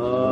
Uh,